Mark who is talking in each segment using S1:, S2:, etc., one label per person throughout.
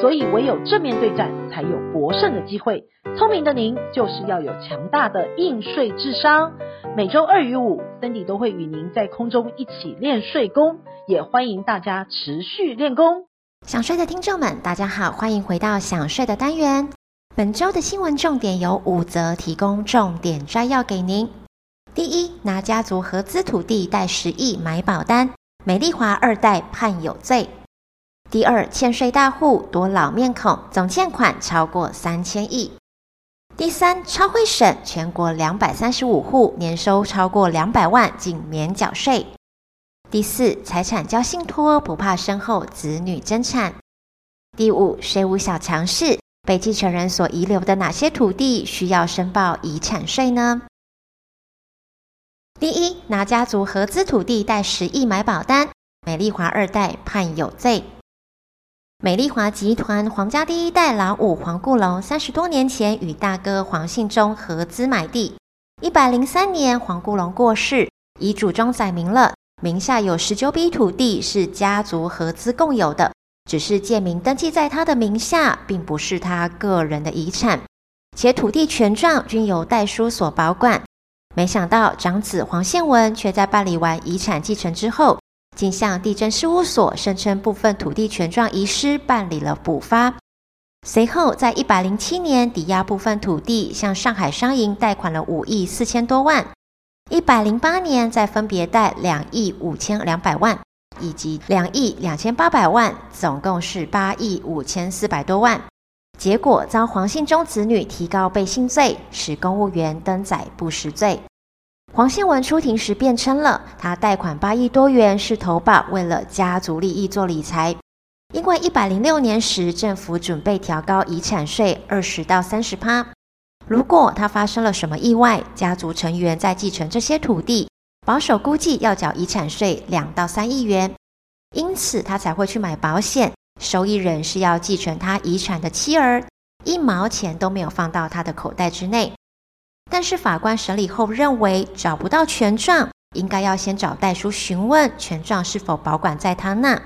S1: 所以唯有正面对战，才有博胜的机会。聪明的您，就是要有强大的应税智商。每周二与五，Cindy 都会与您在空中一起练税功，也欢迎大家持续练功。
S2: 想税的听众们，大家好，欢迎回到想税的单元。本周的新闻重点有五则，提供重点摘要给您。第一，拿家族合资土地贷十亿买保单，美丽华二代判有罪。第二，欠税大户多老面孔，总欠款超过三千亿。第三，超会省全国两百三十五户年收超过两百万，仅免缴税。第四，财产交信托不怕身后子女争产。第五，税务小常识，被继承人所遗留的哪些土地需要申报遗产税呢？第一，拿家族合资土地贷十亿买保单，美丽华二代判有罪。美丽华集团黄家第一代老五黄顾龙，三十多年前与大哥黄信忠合资买地。一百零三年，黄顾龙过世，遗嘱中载明了名下有十九笔土地是家族合资共有的，只是借名登记在他的名下，并不是他个人的遗产，且土地权状均由代书所保管。没想到长子黄宪文却在办理完遗产继承之后，竟向地政事务所声称部分土地权状遗失，办理了补发。随后，在一百零七年抵押部分土地，向上海商银贷款了五亿四千多万。一百零八年，再分别贷两亿五千两百万以及两亿两千八百万，总共是八亿五千四百多万。结果遭黄信忠子女提告背信罪，使公务员登载不实罪。黄宪文出庭时辩称了，他贷款八亿多元是投保，为了家族利益做理财。因为一百零六年时政府准备调高遗产税二十到三十趴，如果他发生了什么意外，家族成员再继承这些土地，保守估计要缴遗产税两到三亿元，因此他才会去买保险，受益人是要继承他遗产的妻儿，一毛钱都没有放到他的口袋之内。但是法官审理后认为找不到权状，应该要先找代书询问权状是否保管在他那，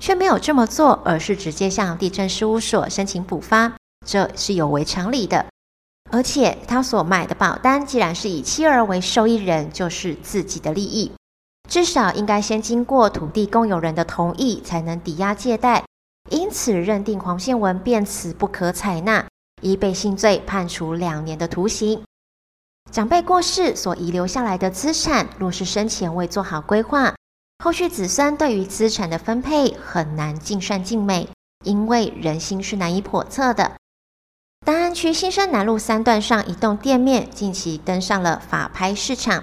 S2: 却没有这么做，而是直接向地政事务所申请补发，这是有违常理的。而且他所买的保单既然是以妻儿为受益人，就是自己的利益，至少应该先经过土地共有人的同意才能抵押借贷，因此认定黄宪文辩词不可采纳，依背信罪判处两年的徒刑。长辈过世所遗留下来的资产，若是生前未做好规划，后续子孙对于资产的分配很难尽善尽美，因为人心是难以叵测的。大安区新生南路三段上一栋店面，近期登上了法拍市场。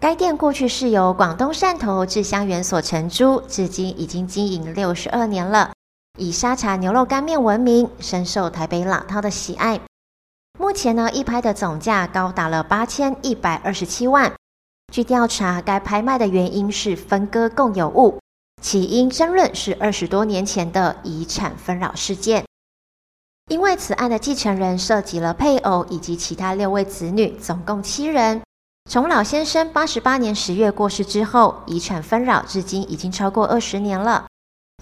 S2: 该店过去是由广东汕头制香园所承租，至今已经经营六十二年了，以沙茶牛肉干面闻名，深受台北老饕的喜爱。目前呢，一拍的总价高达了八千一百二十七万。据调查，该拍卖的原因是分割共有物，起因争论是二十多年前的遗产纷扰事件。因为此案的继承人涉及了配偶以及其他六位子女，总共七人。从老先生八十八年十月过世之后，遗产纷扰至今已经超过二十年了。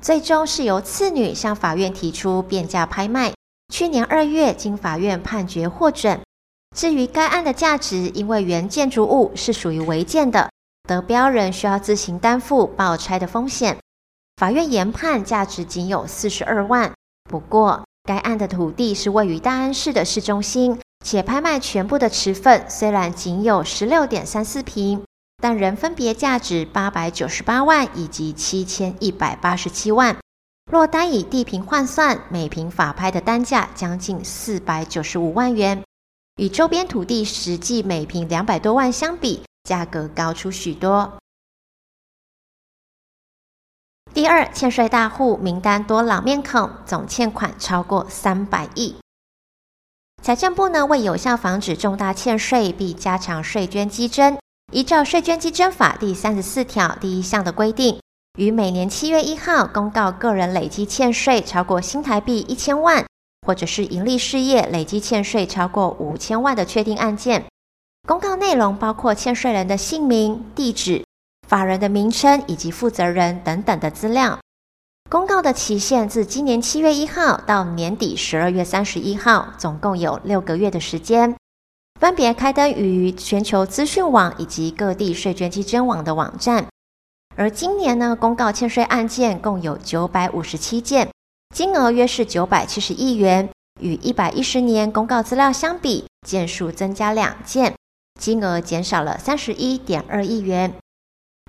S2: 最终是由次女向法院提出变价拍卖。去年二月，经法院判决获准。至于该案的价值，因为原建筑物是属于违建的，得标人需要自行担负报拆的风险。法院研判价值仅有四十二万。不过，该案的土地是位于大安市的市中心，且拍卖全部的持份虽然仅有十六点三四坪，但仍分别价值八百九十八万以及七千一百八十七万。若单以地平换算，每平法拍的单价将近四百九十五万元，与周边土地实际每平两百多万相比，价格高出许多。第二，欠税大户名单多老面孔，总欠款超过三百亿。财政部呢，为有效防止重大欠税，并加强税捐稽征，依照《税捐稽征法》第三十四条第一项的规定。于每年七月一号公告个人累积欠税超过新台币一千万，或者是营利事业累积欠税超过五千万的确定案件。公告内容包括欠税人的姓名、地址、法人的名称以及负责人等等的资料。公告的期限自今年七月一号到年底十二月三十一号，总共有六个月的时间，分别开登于全球资讯网以及各地税捐稽征网的网站。而今年呢，公告欠税案件共有九百五十七件，金额约是九百七十亿元，与一百一十年公告资料相比，件数增加两件，金额减少了三十一点二亿元。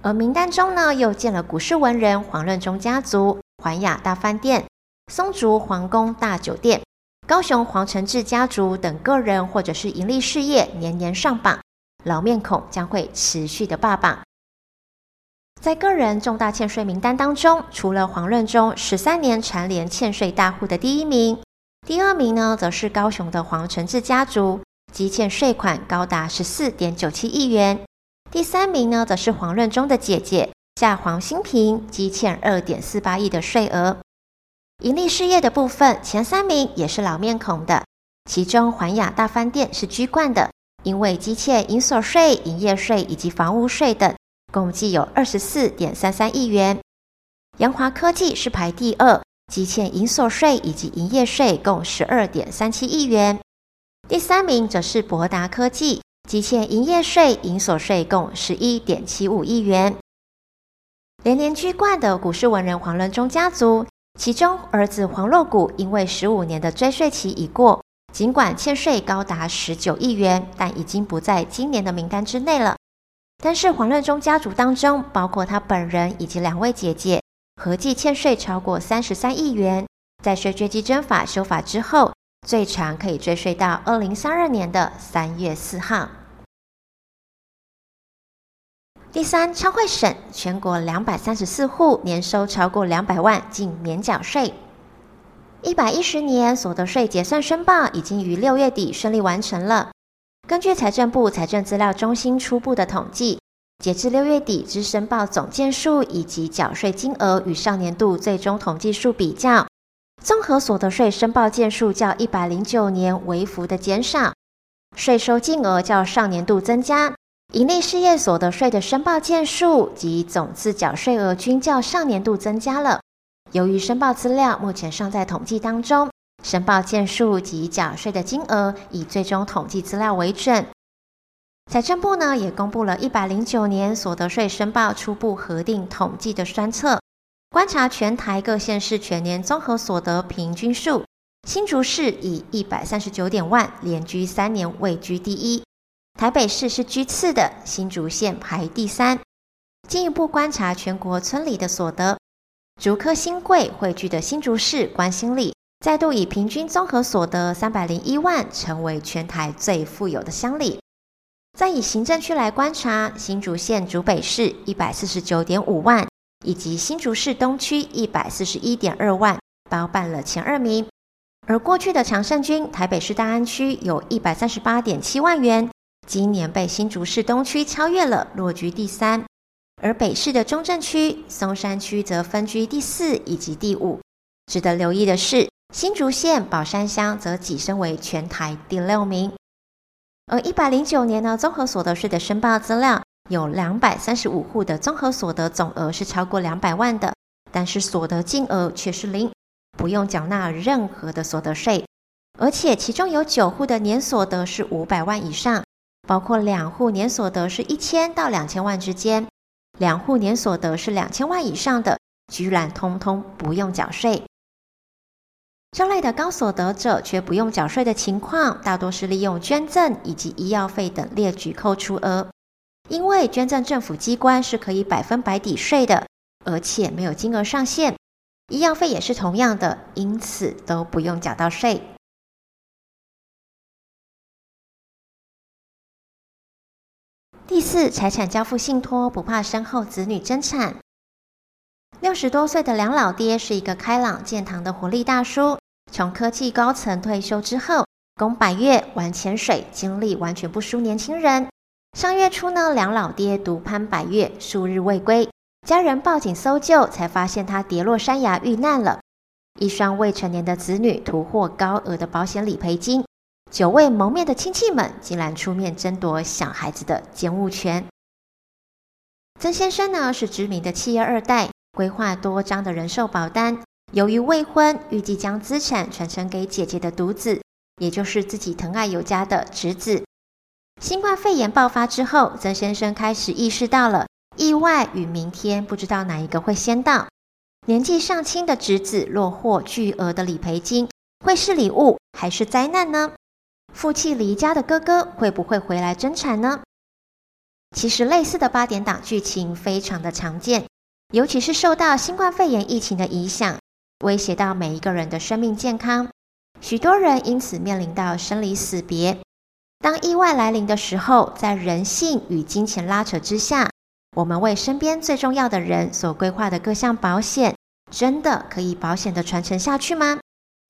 S2: 而名单中呢，又见了股市文人黄任中家族、环亚大饭店、松竹皇宫大酒店、高雄黄承志家族等个人或者是盈利事业年年上榜，老面孔将会持续的霸榜。在个人重大欠税名单当中，除了黄任中十三年蝉联欠税大户的第一名，第二名呢，则是高雄的黄承志家族，积欠税款高达十四点九七亿元；第三名呢，则是黄任中的姐姐夏黄新平，积欠二点四八亿的税额。盈利事业的部分，前三名也是老面孔的，其中环亚大饭店是居冠的，因为积欠营所税、营业税以及房屋税等。共计有二十四点三三亿元，扬华科技是排第二，积欠营所税以及营业税共十二点三七亿元。第三名则是博达科技，积欠营业税、营所税共十一点七五亿元。连连居冠的股市文人黄任中家族，其中儿子黄若谷因为十五年的追税期已过，尽管欠税高达十九亿元，但已经不在今年的名单之内了。但是黄任中家族当中，包括他本人以及两位姐姐，合计欠税超过三十三亿元。在税捐稽征法修法之后，最长可以追税到二零三二年的三月四号。第三，超会省全国两百三十四户年收超过两百万，净免缴税。一百一十年所得税结算申报已经于六月底顺利完成了。根据财政部财政资料中心初步的统计，截至六月底之申报总件数以及缴税金额与上年度最终统计数比较，综合所得税申报件数较一百零九年微幅的减少，税收金额较上年度增加，营利事业所得税的申报件数及总次缴税额均较上年度增加了。由于申报资料目前尚在统计当中。申报件数及缴税的金额以最终统计资料为准。财政部呢也公布了一百零九年所得税申报初步核定统计的专册，观察全台各县市全年综合所得平均数，新竹市以一百三十九点万连居三年位居第一，台北市是居次的，新竹县排第三。进一步观察全国村里的所得，竹科新贵汇聚的新竹市关心里。再度以平均综合所得三百零一万，成为全台最富有的乡里。再以行政区来观察，新竹县竹北市一百四十九点五万，以及新竹市东区一百四十一点二万，包办了前二名。而过去的常胜军台北市大安区有一百三十八点七万元，今年被新竹市东区超越了，落居第三。而北市的中正区、松山区则分居第四以及第五。值得留意的是，新竹县宝山乡则跻身为全台第六名，而一百零九年呢，综合所得税的申报资料有两百三十五户的综合所得总额是超过两百万的，但是所得金额却是零，不用缴纳任何的所得税，而且其中有九户的年所得是五百万以上，包括两户年所得是一千到两千万之间，两户年所得是两千万以上的，居然通通不用缴税。这类的高所得者却不用缴税的情况，大多是利用捐赠以及医药费等列举扣除额。因为捐赠政府机关是可以百分百抵税的，而且没有金额上限。医药费也是同样的，因此都不用缴到税。第四，财产交付信托，不怕身后子女争产。六十多岁的梁老爹是一个开朗健谈的活力大叔。从科技高层退休之后，攻百岳、玩潜水，精力完全不输年轻人。上月初呢，梁老爹独攀百岳，数日未归，家人报警搜救，才发现他跌落山崖遇难了。一双未成年的子女突获高额的保险理赔金，久未谋面的亲戚们竟然出面争夺小孩子的监护权。曾先生呢，是知名的企业二代，规划多张的人寿保单。由于未婚，预计将资产传承给姐姐的独子，也就是自己疼爱有加的侄子。新冠肺炎爆发之后，曾先生开始意识到了意外与明天不知道哪一个会先到。年纪尚轻的侄子落获巨额的理赔金，会是礼物还是灾难呢？负气离家的哥哥会不会回来争产呢？其实类似的八点档剧情非常的常见，尤其是受到新冠肺炎疫情的影响。威胁到每一个人的生命健康，许多人因此面临到生离死别。当意外来临的时候，在人性与金钱拉扯之下，我们为身边最重要的人所规划的各项保险，真的可以保险的传承下去吗？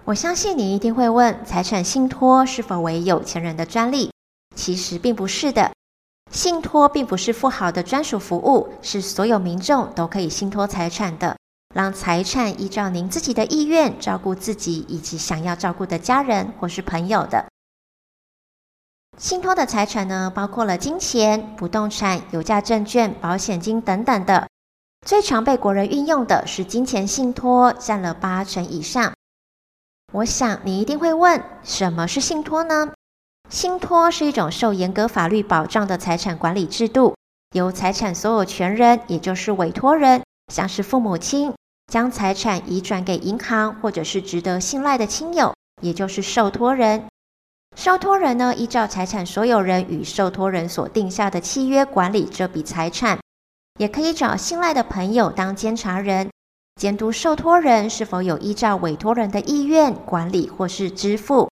S2: 我相信你一定会问：财产信托是否为有钱人的专利？其实并不是的，信托并不是富豪的专属服务，是所有民众都可以信托财产的。让财产依照您自己的意愿照顾自己以及想要照顾的家人或是朋友的。信托的财产呢，包括了金钱、不动产、有价证券、保险金等等的。最常被国人运用的是金钱信托，占了八成以上。我想你一定会问，什么是信托呢？信托是一种受严格法律保障的财产管理制度，由财产所有权人，也就是委托人，像是父母亲。将财产移转给银行，或者是值得信赖的亲友，也就是受托人。受托人呢，依照财产所有人与受托人所定下的契约管理这笔财产，也可以找信赖的朋友当监察人，监督受托人是否有依照委托人的意愿管理或是支付。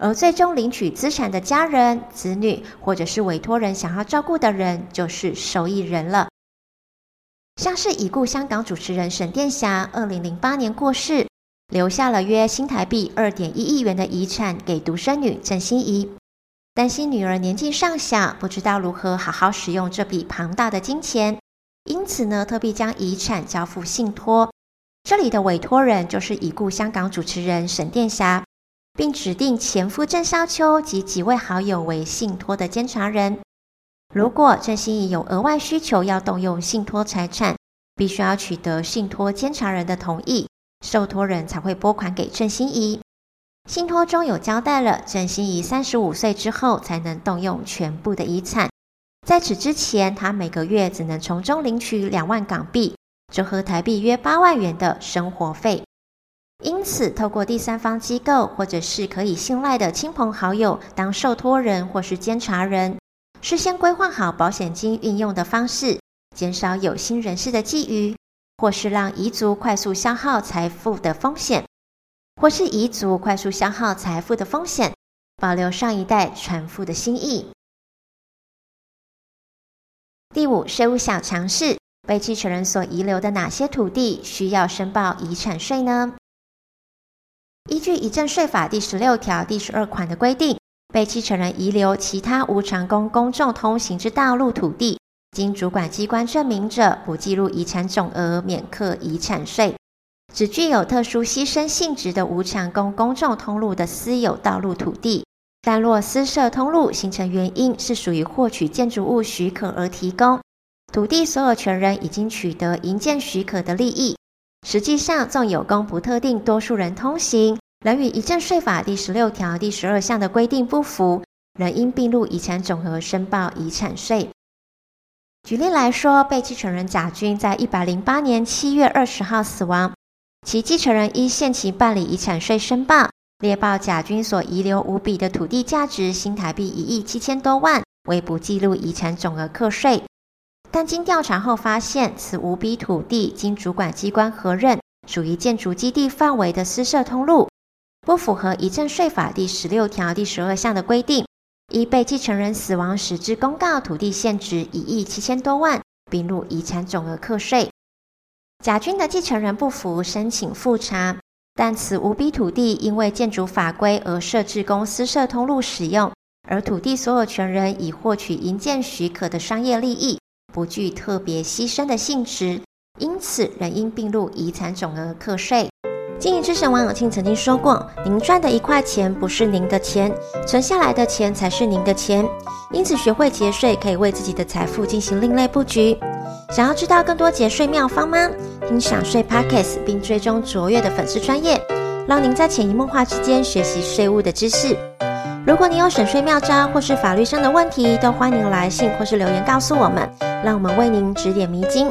S2: 而最终领取资产的家人、子女，或者是委托人想要照顾的人，就是受益人了。像是已故香港主持人沈殿霞，二零零八年过世，留下了约新台币二点一亿元的遗产给独生女郑欣宜。担心女儿年纪尚小，不知道如何好好使用这笔庞大的金钱，因此呢，特别将遗产交付信托。这里的委托人就是已故香港主持人沈殿霞，并指定前夫郑少秋及几位好友为信托的监察人。如果郑欣宜有额外需求要动用信托财产，必须要取得信托监察人的同意，受托人才会拨款给郑欣宜。信托中有交代了，郑欣宜三十五岁之后才能动用全部的遗产，在此之前，他每个月只能从中领取两万港币，折合台币约八万元的生活费。因此，透过第三方机构或者是可以信赖的亲朋好友当受托人或是监察人。事先规划好保险金运用的方式，减少有心人士的觊觎，或是让遗族快速消耗财富的风险，或是遗族快速消耗财富的风险，保留上一代传父的心意。第五，税务小常识：被继承人所遗留的哪些土地需要申报遗产税呢？依据遗赠税法第十六条第十二款的规定。被继承人遗留其他无偿供公众通行之道路土地，经主管机关证明者，不计入遗产总额，免课遗产税。只具有特殊牺牲性质的无偿供公众通路的私有道路土地，但若私设通路形成原因是属于获取建筑物许可而提供，土地所有权人已经取得营建许可的利益，实际上纵有供不特定多数人通行。仍与遗赠税法第十六条第十二项的规定不符，仍应并入遗产总额申报遗产税。举例来说，被继承人甲君在一百零八年七月二十号死亡，其继承人依限期办理遗产税申报，列报甲君所遗留五笔的土地价值新台币一亿七千多万，为不计入遗产总额课税。但经调查后发现，此五笔土地经主管机关核认，属于建筑基地范围的私设通路。不符合遗赠税法第十六条第十二项的规定，依被继承人死亡时之公告土地现值一亿七千多万，并入遗产总额课税。甲君的继承人不服，申请复查，但此五笔土地因为建筑法规而设置公私设通路使用，而土地所有权人已获取营建许可的商业利益，不具特别牺牲的性质，因此仍应并入遗产总额课税。经营之神王永庆曾经说过：“您赚的一块钱不是您的钱，存下来的钱才是您的钱。因此，学会节税可以为自己的财富进行另类布局。想要知道更多节税妙方吗？听享税 Podcast 并追踪卓越的粉丝专业，让您在潜移默化之间学习税务的知识。如果你有省税妙招或是法律上的问题，都欢迎来信或是留言告诉我们，让我们为您指点迷津。”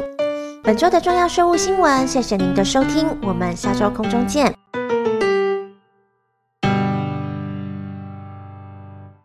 S2: 本周的重要税务新闻，谢谢您的收听，我们下周空中见。